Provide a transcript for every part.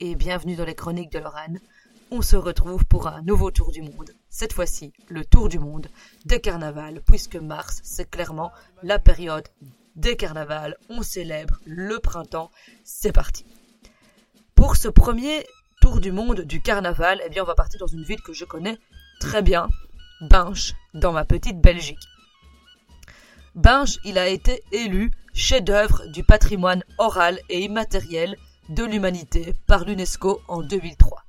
et bienvenue dans les chroniques de Lorraine. On se retrouve pour un nouveau tour du monde. Cette fois-ci, le tour du monde des carnavals, puisque mars, c'est clairement la période des carnavals. On célèbre le printemps. C'est parti. Pour ce premier tour du monde du carnaval, eh bien, on va partir dans une ville que je connais très bien, Binche, dans ma petite Belgique. Binche, il a été élu chef-d'œuvre du patrimoine oral et immatériel de l'humanité par l'UNESCO en 2003.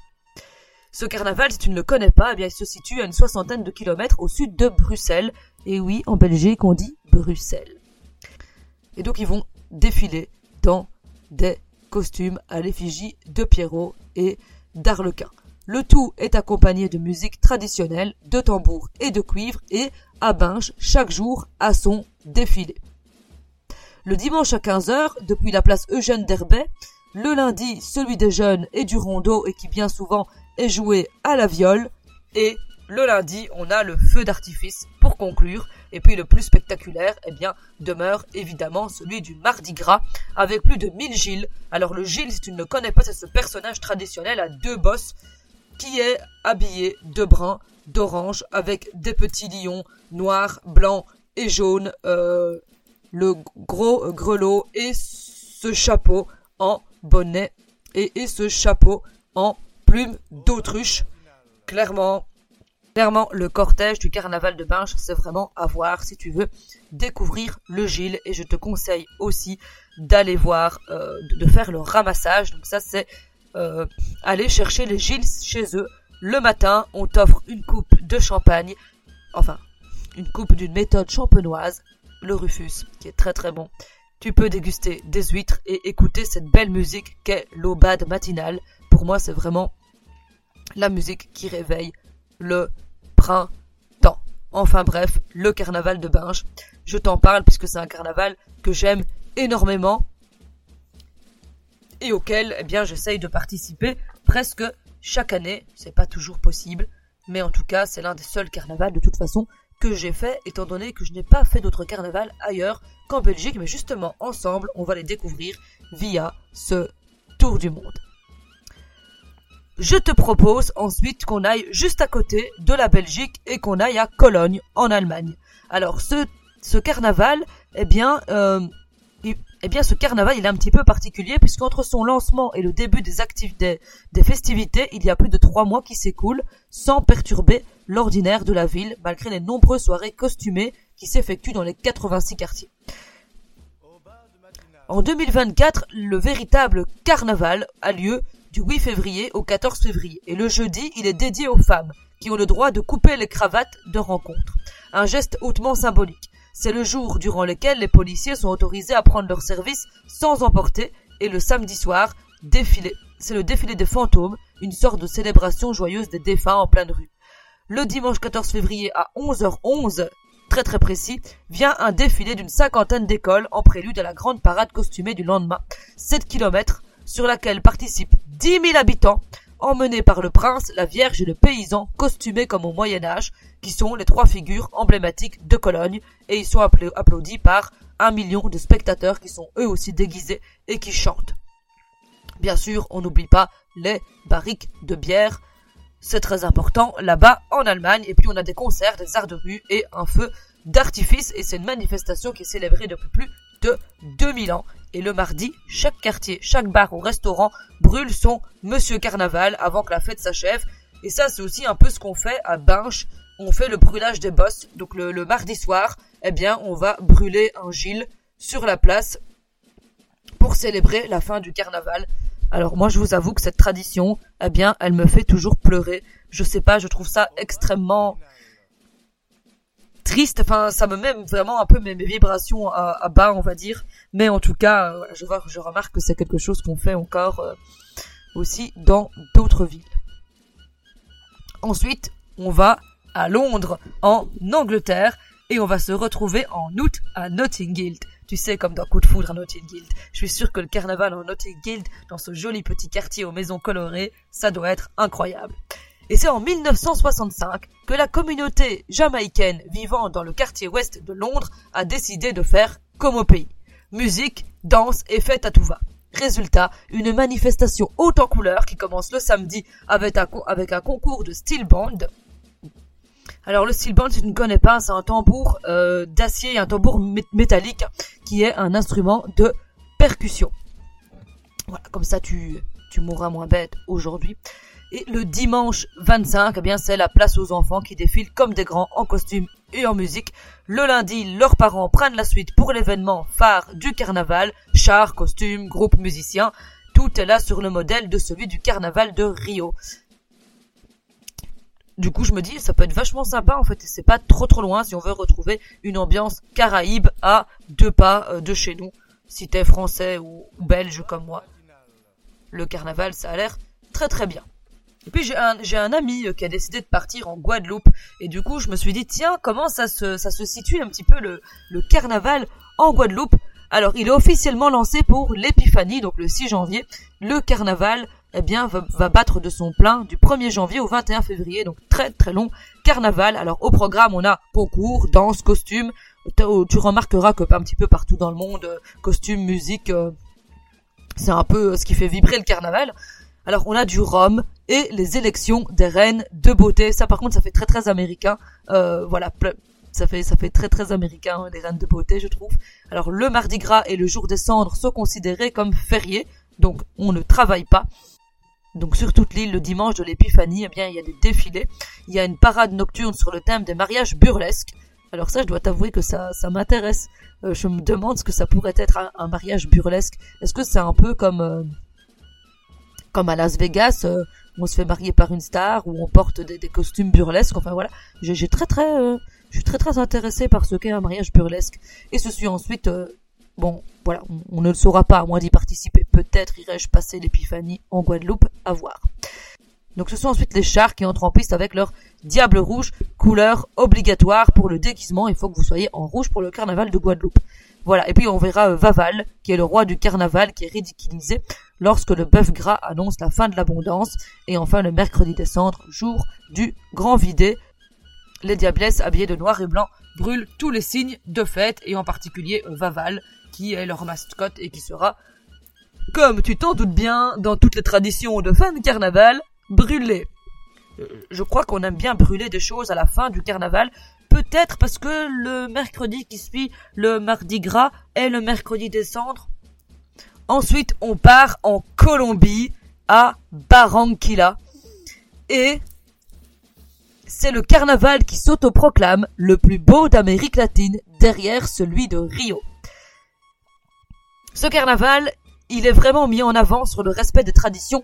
Ce carnaval, si tu ne le connais pas, eh bien, il se situe à une soixantaine de kilomètres au sud de Bruxelles. Et oui, en Belgique, on dit Bruxelles. Et donc, ils vont défiler dans des costumes à l'effigie de Pierrot et d'Arlequin. Le tout est accompagné de musique traditionnelle, de tambours et de cuivre et à Binche chaque jour à son défilé. Le dimanche à 15h, depuis la place Eugène d'Herbet, le lundi, celui des jeunes et du rondeau et qui bien souvent est joué à la viole. Et le lundi, on a le feu d'artifice pour conclure. Et puis le plus spectaculaire, eh bien, demeure évidemment celui du Mardi Gras avec plus de 1000 Gilles. Alors le Gilles, si tu ne le connais pas, c'est ce personnage traditionnel à deux bosses qui est habillé de brun, d'orange avec des petits lions noirs, blancs et jaunes. Euh, le gros grelot et ce chapeau en bonnet et, ce chapeau en plume d'autruche. Clairement, clairement, le cortège du carnaval de Binche, c'est vraiment à voir si tu veux découvrir le Gilles. Et je te conseille aussi d'aller voir, euh, de faire le ramassage. Donc ça, c'est euh, aller chercher les Gilles chez eux. Le matin, on t'offre une coupe de champagne, enfin, une coupe d'une méthode champenoise, le Rufus, qui est très très bon tu peux déguster des huîtres et écouter cette belle musique qu'est l'aubade matinale. Pour moi, c'est vraiment la musique qui réveille le printemps. Enfin bref, le carnaval de Binge. Je t'en parle puisque c'est un carnaval que j'aime énormément et auquel, eh bien, j'essaye de participer presque chaque année. C'est pas toujours possible, mais en tout cas, c'est l'un des seuls carnavals de toute façon que j'ai fait, étant donné que je n'ai pas fait d'autres carnavals ailleurs qu'en Belgique, mais justement ensemble, on va les découvrir via ce tour du monde. Je te propose ensuite qu'on aille juste à côté de la Belgique et qu'on aille à Cologne, en Allemagne. Alors ce, ce carnaval, eh bien, euh, eh bien, ce carnaval, il est un petit peu particulier puisqu'entre son lancement et le début des des festivités, il y a plus de trois mois qui s'écoulent sans perturber l'ordinaire de la ville, malgré les nombreuses soirées costumées qui s'effectuent dans les 86 quartiers. En 2024, le véritable carnaval a lieu du 8 février au 14 février. Et le jeudi, il est dédié aux femmes, qui ont le droit de couper les cravates de rencontre. Un geste hautement symbolique. C'est le jour durant lequel les policiers sont autorisés à prendre leur service sans emporter et le samedi soir, défilé. C'est le défilé des fantômes, une sorte de célébration joyeuse des défunts en pleine rue. Le dimanche 14 février à 11h11, très très précis, vient un défilé d'une cinquantaine d'écoles en prélude à la grande parade costumée du lendemain, 7 km, sur laquelle participent 10 000 habitants, emmenés par le prince, la vierge et le paysan, costumés comme au Moyen Âge, qui sont les trois figures emblématiques de Cologne, et ils sont applaudis par un million de spectateurs qui sont eux aussi déguisés et qui chantent. Bien sûr, on n'oublie pas les barriques de bière, c'est très important là-bas en Allemagne, et puis on a des concerts, des arts de rue et un feu d'artifice, et c'est une manifestation qui est célébrée depuis plus de 2000 ans. Et le mardi, chaque quartier, chaque bar ou restaurant brûle son Monsieur Carnaval avant que la fête s'achève. Et ça, c'est aussi un peu ce qu'on fait à Binche on fait le brûlage des bosses. Donc le, mardi soir, eh bien, on va brûler un Gilles sur la place pour célébrer la fin du carnaval. Alors moi, je vous avoue que cette tradition, eh bien, elle me fait toujours pleurer. Je sais pas, je trouve ça extrêmement triste. Enfin, ça me met vraiment un peu mes, vibrations à, bas, on va dire. Mais en tout cas, euh, je vois, je remarque que c'est quelque chose qu'on fait encore euh, aussi dans d'autres villes. Ensuite, on va à Londres, en Angleterre, et on va se retrouver en août à Notting Hill. Tu sais, comme dans Coup de foudre à Notting Hill. Je suis sûr que le carnaval en Notting Hill, dans ce joli petit quartier aux maisons colorées, ça doit être incroyable. Et c'est en 1965 que la communauté jamaïcaine vivant dans le quartier ouest de Londres a décidé de faire comme au pays. Musique, danse et fête à tout va. Résultat, une manifestation haute en couleurs qui commence le samedi avec un, avec un concours de steel band. Alors le steel band, si tu ne connais pas, c'est un tambour euh, d'acier, un tambour métallique qui est un instrument de percussion. Voilà, comme ça tu, tu mourras moins bête aujourd'hui. Et le dimanche 25, eh bien, c'est la place aux enfants qui défilent comme des grands en costume et en musique. Le lundi, leurs parents prennent la suite pour l'événement phare du carnaval. Chars, costumes, groupe musiciens. Tout est là sur le modèle de celui du carnaval de Rio. Du coup, je me dis, ça peut être vachement sympa, en fait, c'est pas trop trop loin si on veut retrouver une ambiance caraïbe à deux pas euh, de chez nous. Si t'es français ou belge comme moi. Le carnaval, ça a l'air très très bien. Et puis j'ai un, ami euh, qui a décidé de partir en Guadeloupe et du coup je me suis dit tiens comment ça se, ça se situe un petit peu le, le carnaval en Guadeloupe? Alors il est officiellement lancé pour l'épiphanie donc le 6 janvier. Le carnaval eh bien va, battre de son plein du 1er janvier au 21 février donc très très long carnaval. Alors au programme on a concours, danse, costume. Tu remarqueras que un petit peu partout dans le monde euh, costume, musique euh, c'est un peu ce qui fait vibrer le carnaval. Alors on a du rhum et les élections des reines de beauté. Ça par contre ça fait très très américain. Euh, voilà, ça fait ça fait très très américain les reines de beauté je trouve. Alors le mardi gras et le jour des cendres sont considérés comme fériés, donc on ne travaille pas. Donc sur toute l'île, le dimanche de l'épiphanie, eh bien il y a des défilés. Il y a une parade nocturne sur le thème des mariages burlesques. Alors ça, je dois t'avouer que ça, ça m'intéresse. Euh, je me demande ce que ça pourrait être un, mariage burlesque. Est-ce que c'est un peu comme euh, comme à Las Vegas, euh, on se fait marier par une star, où on porte des, costumes burlesques. Enfin voilà, j'ai très très, euh, je suis très très intéressé par ce qu'est un mariage burlesque. Et ce suit ensuite, euh, bon voilà, on, ne le saura pas à moins d'y participer. Peut-être irai-je passer l'épiphanie en Guadeloupe, à voir. Donc ce sont ensuite les chars qui entrent en piste avec leur diable rouge, couleur obligatoire pour le déguisement. Il faut que vous soyez en rouge pour le carnaval de Guadeloupe. Voilà, et puis on verra Vaval, qui est le roi du carnaval, qui est ridiculisé lorsque le bœuf gras annonce la fin de l'abondance, et enfin le mercredi des cendres, jour du grand vidé, les diablesses habillées de noir et blanc brûlent tous les signes de fête, et en particulier Vaval, qui est leur mascotte et qui sera, comme tu t'en doutes bien, dans toutes les traditions de fin de carnaval, brûlé. Euh, je crois qu'on aime bien brûler des choses à la fin du carnaval, peut-être parce que le mercredi qui suit le mardi gras est le mercredi des cendres, Ensuite, on part en Colombie, à Barranquilla. Et c'est le carnaval qui s'autoproclame le plus beau d'Amérique latine derrière celui de Rio. Ce carnaval, il est vraiment mis en avant sur le respect des traditions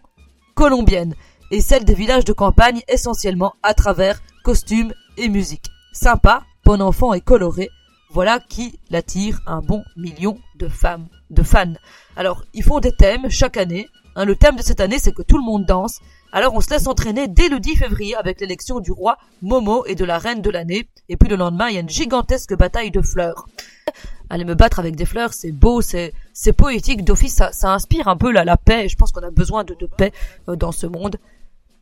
colombiennes et celles des villages de campagne essentiellement à travers costumes et musique. Sympa, bon enfant et coloré, voilà qui l'attire un bon million de femmes, de fans. Alors, ils font des thèmes chaque année. Hein, le thème de cette année, c'est que tout le monde danse. Alors, on se laisse entraîner dès le 10 février avec l'élection du roi Momo et de la reine de l'année. Et puis le lendemain, il y a une gigantesque bataille de fleurs. Aller me battre avec des fleurs, c'est beau, c'est c'est poétique. D'office, ça, ça inspire un peu la, paix. Je pense qu'on a besoin de, de paix euh, dans ce monde.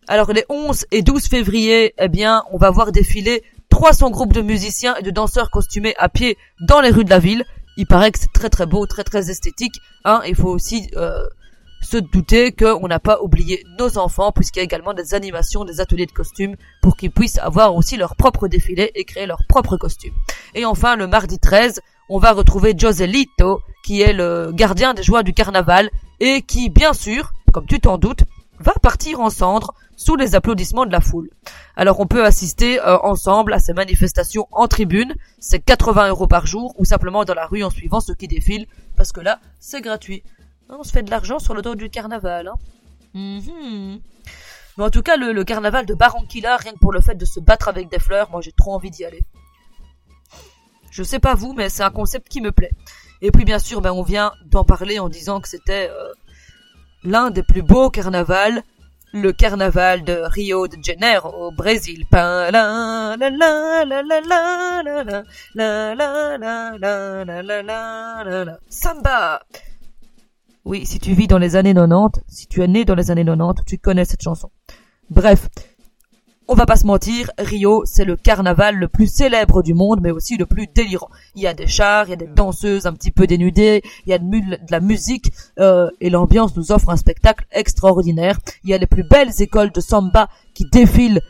Alors les 11 et 12 février, eh bien, on va voir défiler 300 groupes de musiciens et de danseurs costumés à pied dans les rues de la ville. Il paraît que c'est très très beau, très très esthétique. Hein. Il faut aussi euh, se douter qu'on n'a pas oublié nos enfants, puisqu'il y a également des animations, des ateliers de costumes, pour qu'ils puissent avoir aussi leur propre défilé et créer leur propre costume. Et enfin, le mardi 13, on va retrouver Joselito, qui est le gardien des joies du carnaval, et qui, bien sûr, comme tu t'en doutes, va partir en cendres sous les applaudissements de la foule. Alors on peut assister euh, ensemble à ces manifestations en tribune, c'est 80 euros par jour, ou simplement dans la rue en suivant ceux qui défilent, parce que là, c'est gratuit. On se fait de l'argent sur le dos du carnaval. Hein. Mhm. Mais en tout cas, le, carnaval de Barranquilla, rien que pour le fait de se battre avec des fleurs, moi j'ai trop envie d'y aller. Je sais pas vous, mais c'est un concept qui me plaît. Et puis bien sûr, ben, on vient d'en parler en disant que c'était euh, l'un des plus beaux carnavals le carnaval de Rio de Janeiro au Brésil. Samba. Oui, si tu vis dans les années 90, si tu es né dans les années 90, tu connais cette chanson. Bref, on va pas se mentir, Rio, c'est le carnaval le plus célèbre du monde, mais aussi le plus délirant. Il y a des chars, il y a des danseuses un petit peu dénudées, il y a de, la musique, euh, et l'ambiance nous offre un spectacle extraordinaire. Il y a les plus belles écoles de samba qui défilent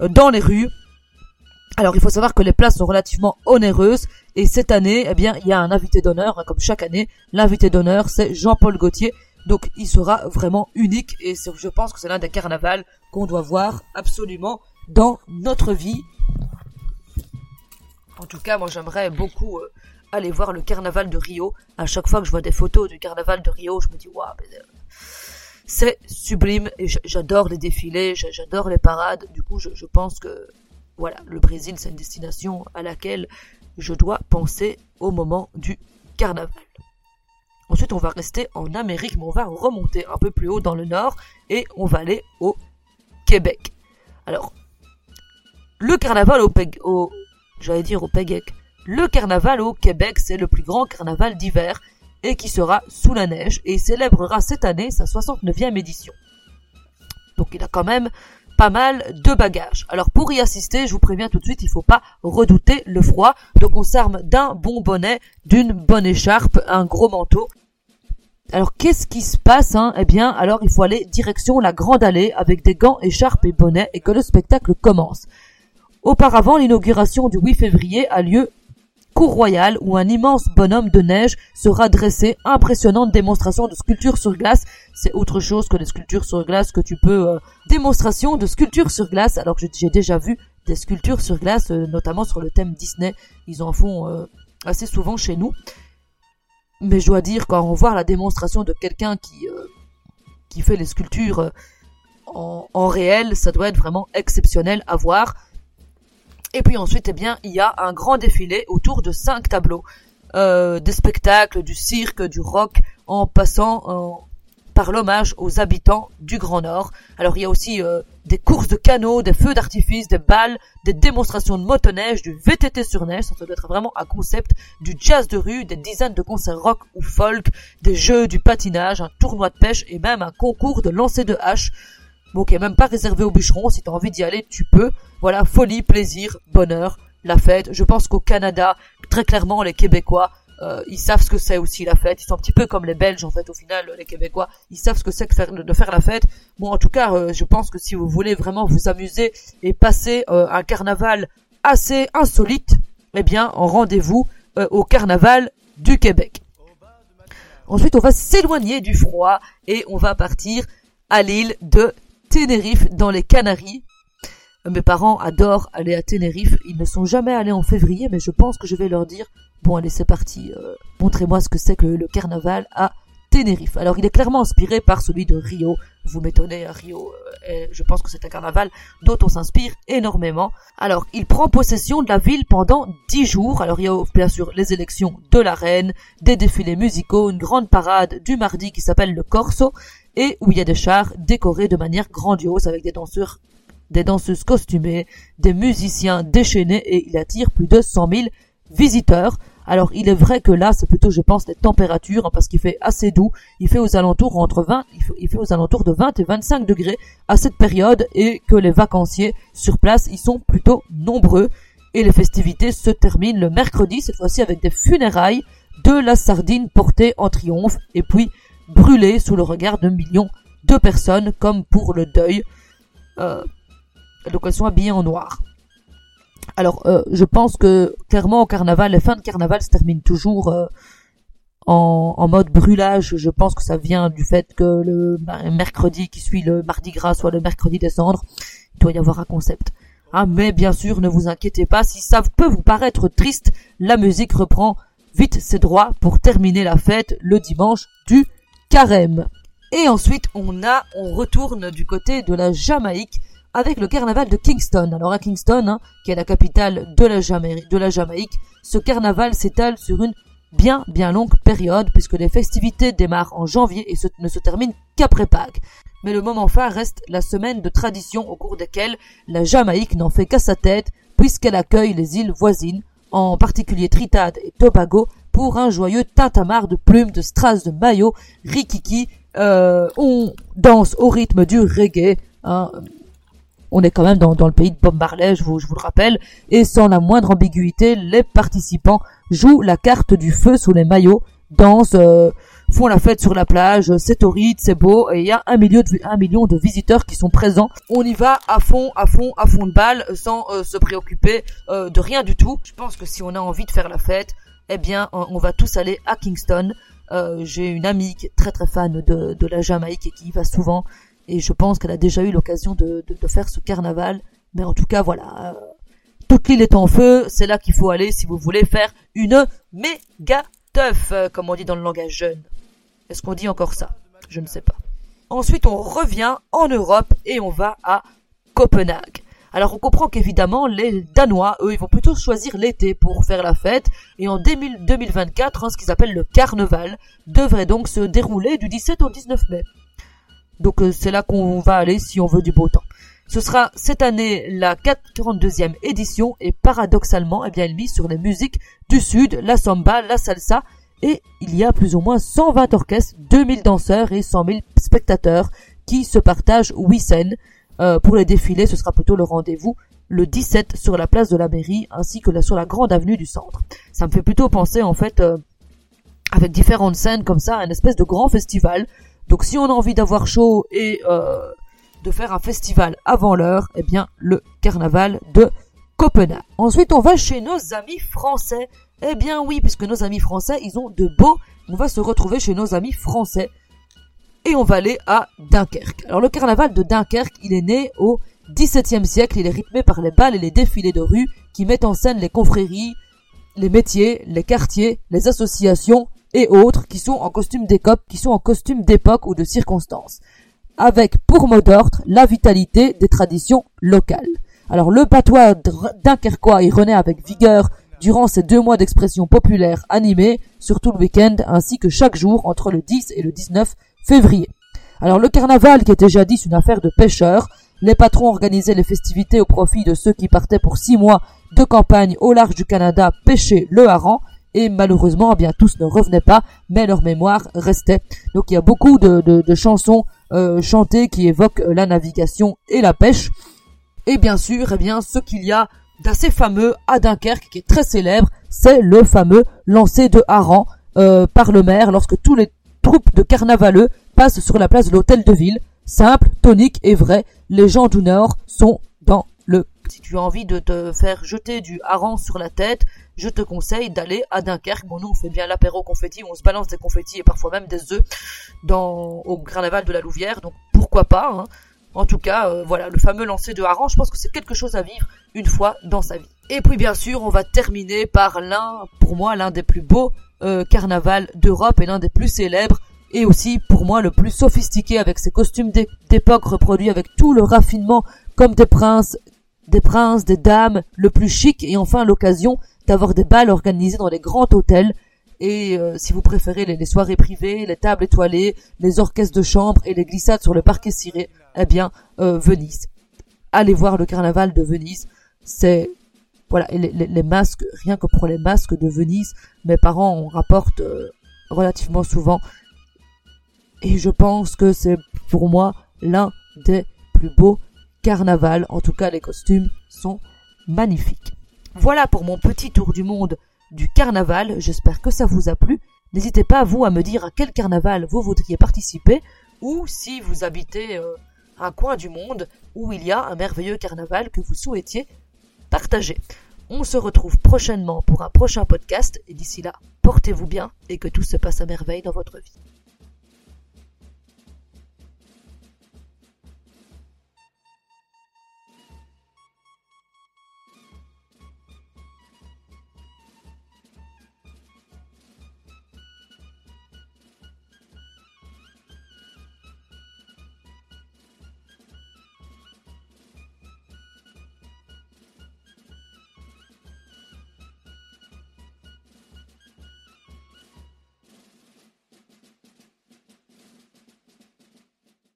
euh, dans les rues. Alors il faut savoir que les places sont relativement onéreuses et cette année, eh bien, il y a un invité d'honneur, hein, comme chaque année. L'invité d'honneur, c'est Jean-Paul Gaultier. Donc il sera vraiment unique et je pense que c'est l'un des carnavals qu'on doit voir absolument dans notre vie. En tout cas, moi j'aimerais beaucoup euh, aller voir le carnaval de Rio. À chaque fois que je vois des photos du carnaval de Rio, je me dis waouh, euh, c'est sublime et j'adore les défilés, j'adore les parades. Du coup, je, je pense que voilà, le Brésil c'est une destination à laquelle je dois penser au moment du carnaval. Ensuite, on va rester en Amérique, mais on va remonter un peu plus haut dans le nord et on va aller au Québec. Alors, le carnaval au, j'allais dire au. Le carnaval au Québec, c'est le plus grand carnaval d'hiver et qui sera sous la neige et célébrera cette année sa 69e édition. Donc il a quand même pas mal de bagages. Alors pour y assister, je vous préviens tout de suite, il faut pas redouter le froid. Donc on s'arme d'un bon bonnet, d'une bonne écharpe, un gros manteau alors qu'est-ce qui se passe hein? Eh bien, alors il faut aller direction la grande allée avec des gants, écharpes et bonnets et que le spectacle commence. Auparavant, l'inauguration du 8 février a lieu cour royale où un immense bonhomme de neige sera dressé, impressionnante démonstration de sculpture sur glace. C'est autre chose que les sculptures sur glace que tu peux... Euh, démonstration de sculpture sur glace, alors que j'ai déjà vu des sculptures sur glace, euh, notamment sur le thème Disney. Ils en font euh, assez souvent chez nous. Mais je dois dire, quand on voit la démonstration de quelqu'un qui, euh, fait les sculptures euh, en, en, réel, ça doit être vraiment exceptionnel à voir. Et puis ensuite, eh bien, il y a un grand défilé autour de cinq tableaux. Euh, des spectacles, du cirque, du rock, en passant par l'hommage aux habitants du Grand Nord. Alors il y a aussi euh, des courses de canaux, des feux d'artifice, des balles, des démonstrations de motoneige, du VTT sur neige, ça doit être vraiment un concept, du jazz de rue, des dizaines de concerts rock ou folk, des jeux, du patinage, un tournoi de pêche et même un concours de lancer de hache. Bon, qui est même pas réservé aux bûcherons, si t'as envie d'y aller, tu peux. Voilà, folie, plaisir, bonheur, la fête. Je pense qu'au Canada, très clairement, les Québécois euh, ils savent ce que c'est aussi la fête. Ils sont un petit peu comme les Belges en fait au final, les Québécois. Ils savent ce que c'est de faire, de faire la fête. Bon, en tout cas, euh, je pense que si vous voulez vraiment vous amuser et passer euh, un carnaval assez insolite, eh bien, en rendez-vous au carnaval du Québec. Ensuite, on va s'éloigner du froid et on va partir à l'île de Tenerife dans les Canaries. Mes parents adorent aller à Tenerife. Ils ne sont jamais allés en février, mais je pense que je vais leur dire Bon, allez, c'est parti. Euh, montrez-moi ce que c'est que le, carnaval à Tenerife. Alors, il est clairement inspiré par celui de Rio. Vous m'étonnez, Rio, euh, je pense que c'est un carnaval dont on s'inspire énormément. Alors, il prend possession de la ville pendant dix jours. Alors, il y a bien sûr les élections de la reine, des défilés musicaux, une grande parade du mardi qui s'appelle le Corso, et où il y a des chars décorés de manière grandiose avec des danseurs des danseuses costumées, des musiciens déchaînés et il attire plus de 100 000 visiteurs. Alors il est vrai que là c'est plutôt je pense les températures hein, parce qu'il fait assez doux, il fait aux alentours entre 20 il fait, aux alentours de 20 et 25 degrés à cette période et que les vacanciers sur place ils sont plutôt nombreux et les festivités se terminent le mercredi cette fois-ci avec des funérailles de la sardine portée en triomphe et puis brûlée sous le regard de millions de personnes comme pour le deuil. Euh, donc elles sont habillées en noir. Alors, euh, je pense que clairement au carnaval, les fins de carnaval se terminent toujours euh, en, en, mode brûlage. Je pense que ça vient du fait que le mercredi qui suit le mardi gras soit le mercredi des cendres. Il doit y avoir un concept. Ah, mais bien sûr, ne vous inquiétez pas, si ça peut vous paraître triste, la musique reprend vite ses droits pour terminer la fête le dimanche du carême. Et ensuite, on a, on retourne du côté de la Jamaïque avec le carnaval de Kingston. Alors à Kingston, hein, qui est la capitale de la, Jamaïque, ce carnaval s'étale sur une bien bien longue période puisque les festivités démarrent en janvier et ne se terminent qu'après Pâques. Mais le moment phare reste la semaine de tradition au cours desquelles la Jamaïque n'en fait qu'à sa tête puisqu'elle accueille les îles voisines, en particulier Trinidad et Tobago, pour un joyeux tintamarre de plumes, de strass, de maillots, rikiki, euh, on danse au rythme du reggae, hein, On est quand même dans, le pays de Bob je vous, je vous le rappelle, et sans la moindre ambiguïté, les participants jouent la carte du feu sous les maillots, dansent, euh, font la fête sur la plage, c'est torride, c'est beau, et il y a un million, de, un million de visiteurs qui sont présents. On y va à fond, à fond, à fond de balle, sans euh, se préoccuper euh, de rien du tout. Je pense que si on a envie de faire la fête, eh bien, on va tous aller à Kingston. J'ai une amie très très fan de, de la Jamaïque et qui y va souvent et je pense qu'elle a déjà eu l'occasion de, de, faire ce carnaval. Mais en tout cas, voilà, euh, toute l'île est en feu, c'est là qu'il faut aller si vous voulez faire une méga teuf, euh, comme on dit dans le langage jeune. Est-ce qu'on dit encore ça? Je ne sais pas. Ensuite, on revient en Europe et on va à Copenhague. Alors on comprend qu'évidemment les Danois, eux, ils vont plutôt choisir l'été pour faire la fête, et en 2024, hein, ce qu'ils appellent le carnaval devrait donc se dérouler du 17 au 19 mai. Donc euh, c'est là qu'on va aller si on veut du beau temps. Ce sera cette année la 42e édition et paradoxalement, eh bien, elle mise sur les musiques du Sud, la samba, la salsa et il y a plus ou moins 120 orchestres, 2000 danseurs et 100 000 spectateurs qui se partagent huit scènes. Euh, pour les défilés, ce sera plutôt le rendez-vous le 17 sur la place de la mairie ainsi que sur la grande avenue du centre. Ça me fait plutôt penser en fait euh, avec différentes scènes comme ça, un espèce de grand festival donc si on a envie d'avoir chaud et euh, de faire un festival avant l'heure, eh bien le carnaval de Copenhague. Ensuite on va chez nos amis français. Eh bien oui, puisque nos amis français, ils ont de beaux. On va se retrouver chez nos amis français. Et on va aller à Dunkerque. Alors le carnaval de Dunkerque, il est né au XVIIe siècle. Il est rythmé par les balles et les défilés de rue qui mettent en scène les confréries, les métiers, les quartiers, les associations et autres qui sont en costume d'écope, qui sont en costume d'époque ou de circonstance, avec pour mot d'ordre la vitalité des traditions locales. Alors le patois dunkerquois y renaît avec vigueur durant ces deux mois d'expression populaire animée, surtout le week-end, ainsi que chaque jour entre le 10 et le 19 février. Alors le carnaval, qui était jadis une affaire de pêcheurs, les patrons organisaient les festivités au profit de ceux qui partaient pour six mois de campagne au large du Canada pêcher le hareng, et malheureusement, eh bien tous ne revenaient pas, mais leur mémoire restait. Donc il y a beaucoup de, chansons euh, chantées qui évoquent euh, la navigation et la pêche. Et bien sûr, eh bien ce qu'il y a d'assez fameux à Dunkerque, qui est très célèbre, c'est le fameux lancer de hareng euh, par le maire lorsque tous les troupes de carnavaleux passent sur la place de l'hôtel de ville. Simple, tonique et vrai, les gens du Nord sont dans le... Si tu as envie de te faire jeter du hareng sur la tête, je te conseille d'aller à Dunkerque. Bon, nous, on fait bien l'apéro confetti, on se balance des confettis et parfois même des œufs dans, au carnaval de la Louvière, donc pourquoi pas, hein. En tout cas, euh, voilà, le fameux lancer de hareng, je pense que c'est quelque chose à vivre une fois dans sa vie. Et puis bien sûr, on va terminer par l'un, pour moi, l'un des plus beaux euh, carnavals d'Europe et l'un des plus célèbres, et aussi pour moi le plus sophistiqué avec ses costumes d'époque reproduits avec tout le raffinement comme des princes, des princes, des dames, le plus chic et enfin l'occasion d'avoir des balles organisées dans les grands hôtels. Et euh, si vous préférez les, soirées privées, les tables étoilées, les orchestres de chambre et les glissades sur le parquet ciré, eh bien euh, Venise. Allez voir le carnaval de Venise, c'est voilà les, masques, rien que pour les masques de Venise, mes parents en rapportent euh, relativement souvent. Et je pense que c'est pour moi l'un des plus beaux carnavals. En tout cas, les costumes sont magnifiques. Voilà pour mon petit tour du monde du carnaval. J'espère que ça vous a plu. N'hésitez pas, vous, à me dire à quel carnaval vous voudriez participer ou si vous habitez euh, un coin du monde où il y a un merveilleux carnaval que vous souhaitiez partager. On se retrouve prochainement pour un prochain podcast et d'ici là, portez-vous bien et que tout se passe à merveille dans votre vie.